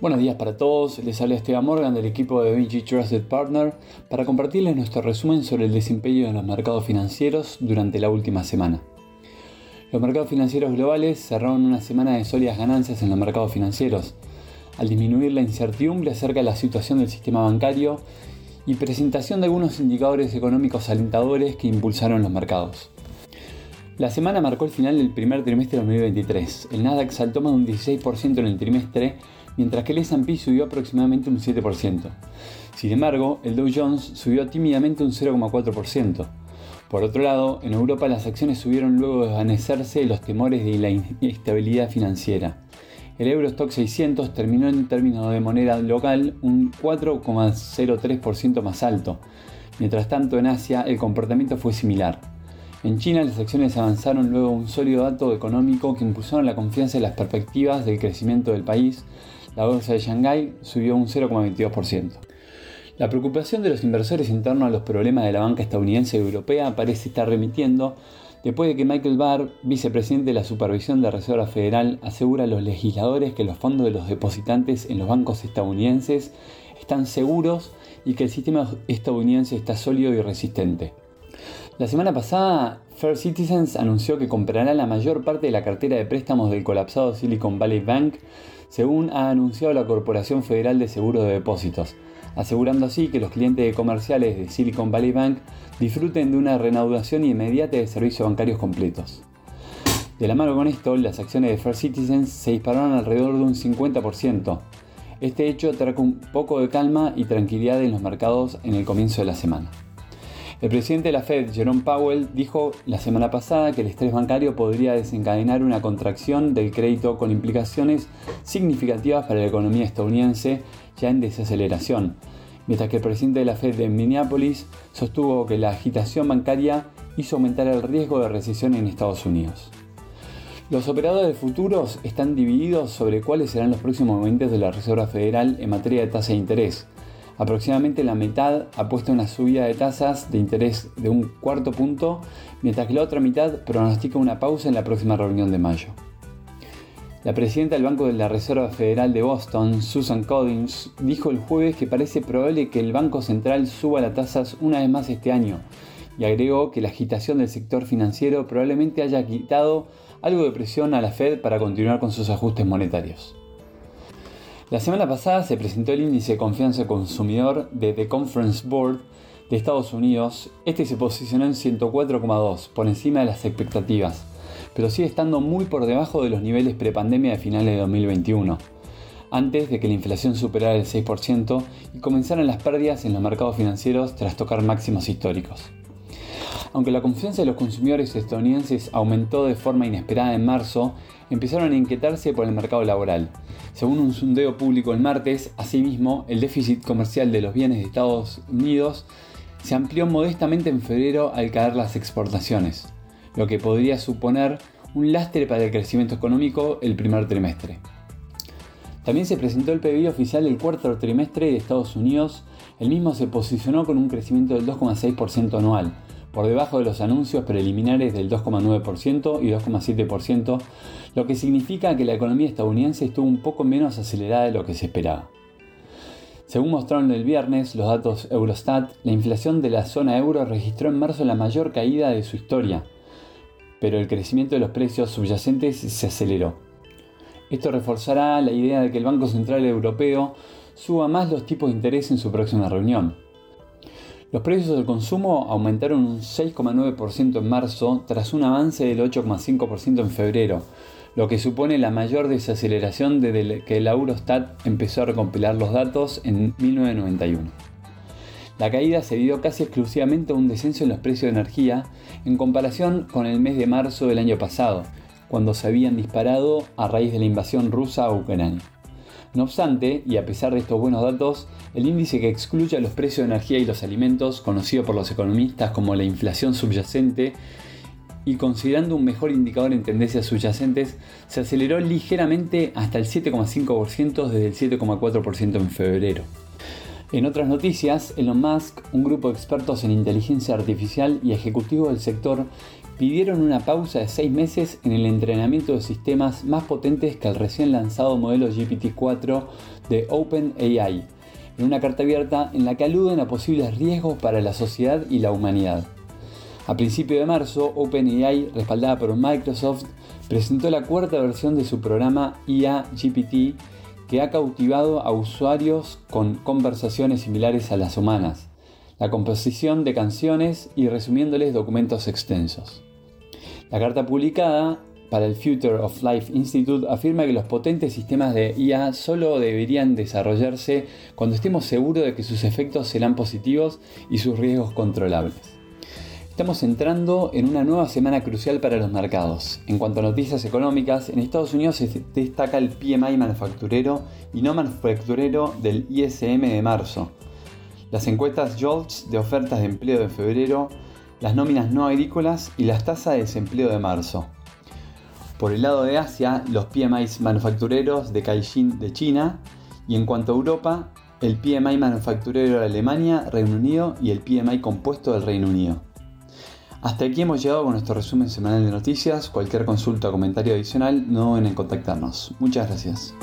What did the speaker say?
Buenos días para todos, les habla Esteban Morgan del equipo de VG Trusted Partner para compartirles nuestro resumen sobre el desempeño de los mercados financieros durante la última semana. Los mercados financieros globales cerraron una semana de sólidas ganancias en los mercados financieros, al disminuir la incertidumbre acerca de la situación del sistema bancario y presentación de algunos indicadores económicos alentadores que impulsaron los mercados. La semana marcó el final del primer trimestre de 2023. El Nasdaq saltó más de un 16% en el trimestre, mientras que el S&P subió aproximadamente un 7%. Sin embargo, el Dow Jones subió tímidamente un 0,4%. Por otro lado, en Europa las acciones subieron luego de desvanecerse los temores de la inestabilidad financiera. El Eurostock 600 terminó en términos de moneda local un 4,03% más alto. Mientras tanto, en Asia el comportamiento fue similar. En China las acciones avanzaron luego de un sólido dato económico que impulsaron la confianza en las perspectivas del crecimiento del país. La bolsa de Shanghái subió un 0,22%. La preocupación de los inversores en torno a los problemas de la banca estadounidense y europea parece estar remitiendo después de que Michael Barr, vicepresidente de la Supervisión de Reserva Federal, asegura a los legisladores que los fondos de los depositantes en los bancos estadounidenses están seguros y que el sistema estadounidense está sólido y resistente. La semana pasada, First Citizens anunció que comprará la mayor parte de la cartera de préstamos del colapsado Silicon Valley Bank, según ha anunciado la Corporación Federal de Seguros de Depósitos, asegurando así que los clientes comerciales de Silicon Valley Bank disfruten de una reanudación inmediata de servicios bancarios completos. De la mano con esto, las acciones de First Citizens se dispararon alrededor de un 50%. Este hecho trajo un poco de calma y tranquilidad en los mercados en el comienzo de la semana. El presidente de la Fed, Jerome Powell, dijo la semana pasada que el estrés bancario podría desencadenar una contracción del crédito con implicaciones significativas para la economía estadounidense ya en desaceleración, mientras que el presidente de la Fed de Minneapolis sostuvo que la agitación bancaria hizo aumentar el riesgo de recesión en Estados Unidos. Los operadores de futuros están divididos sobre cuáles serán los próximos movimientos de la Reserva Federal en materia de tasa de interés, Aproximadamente la mitad apuesta una subida de tasas de interés de un cuarto punto, mientras que la otra mitad pronostica una pausa en la próxima reunión de mayo. La presidenta del Banco de la Reserva Federal de Boston, Susan Collins, dijo el jueves que parece probable que el Banco Central suba las tasas una vez más este año y agregó que la agitación del sector financiero probablemente haya quitado algo de presión a la Fed para continuar con sus ajustes monetarios. La semana pasada se presentó el índice de confianza del consumidor de The Conference Board de Estados Unidos. Este se posicionó en 104,2, por encima de las expectativas, pero sigue estando muy por debajo de los niveles prepandemia de finales de 2021, antes de que la inflación superara el 6% y comenzaran las pérdidas en los mercados financieros tras tocar máximos históricos. Aunque la confianza de los consumidores estadounidenses aumentó de forma inesperada en marzo, empezaron a inquietarse por el mercado laboral. Según un sondeo público el martes, asimismo, el déficit comercial de los bienes de Estados Unidos se amplió modestamente en febrero al caer las exportaciones, lo que podría suponer un lastre para el crecimiento económico el primer trimestre. También se presentó el PIB oficial del cuarto trimestre de Estados Unidos, el mismo se posicionó con un crecimiento del 2,6% anual, por debajo de los anuncios preliminares del 2,9% y 2,7%, lo que significa que la economía estadounidense estuvo un poco menos acelerada de lo que se esperaba. Según mostraron el viernes los datos Eurostat, la inflación de la zona euro registró en marzo la mayor caída de su historia, pero el crecimiento de los precios subyacentes se aceleró. Esto reforzará la idea de que el Banco Central Europeo suba más los tipos de interés en su próxima reunión. Los precios del consumo aumentaron un 6,9% en marzo tras un avance del 8,5% en febrero, lo que supone la mayor desaceleración desde que la Eurostat empezó a recompilar los datos en 1991. La caída se dio casi exclusivamente a un descenso en los precios de energía en comparación con el mes de marzo del año pasado, cuando se habían disparado a raíz de la invasión rusa a Ucrania. No obstante, y a pesar de estos buenos datos, el índice que excluye los precios de energía y los alimentos, conocido por los economistas como la inflación subyacente, y considerando un mejor indicador en tendencias subyacentes, se aceleró ligeramente hasta el 7,5% desde el 7,4% en febrero. En otras noticias, Elon Musk, un grupo de expertos en inteligencia artificial y ejecutivos del sector, pidieron una pausa de 6 meses en el entrenamiento de sistemas más potentes que el recién lanzado modelo GPT-4 de OpenAI, en una carta abierta en la que aluden a posibles riesgos para la sociedad y la humanidad. A principios de marzo, OpenAI, respaldada por Microsoft, presentó la cuarta versión de su programa IA GPT que ha cautivado a usuarios con conversaciones similares a las humanas, la composición de canciones y resumiéndoles documentos extensos. La carta publicada para el Future of Life Institute afirma que los potentes sistemas de IA solo deberían desarrollarse cuando estemos seguros de que sus efectos serán positivos y sus riesgos controlables. Estamos entrando en una nueva semana crucial para los mercados. En cuanto a noticias económicas, en Estados Unidos se destaca el PMI manufacturero y no manufacturero del ISM de marzo. Las encuestas JOLTS de ofertas de empleo de febrero las nóminas no agrícolas y las tasas de desempleo de marzo. Por el lado de Asia, los PMI manufactureros de Caixin de China y en cuanto a Europa, el PMI manufacturero de Alemania, Reino Unido y el PMI compuesto del Reino Unido. Hasta aquí hemos llegado con nuestro resumen semanal de noticias. Cualquier consulta o comentario adicional no duden en contactarnos. Muchas gracias.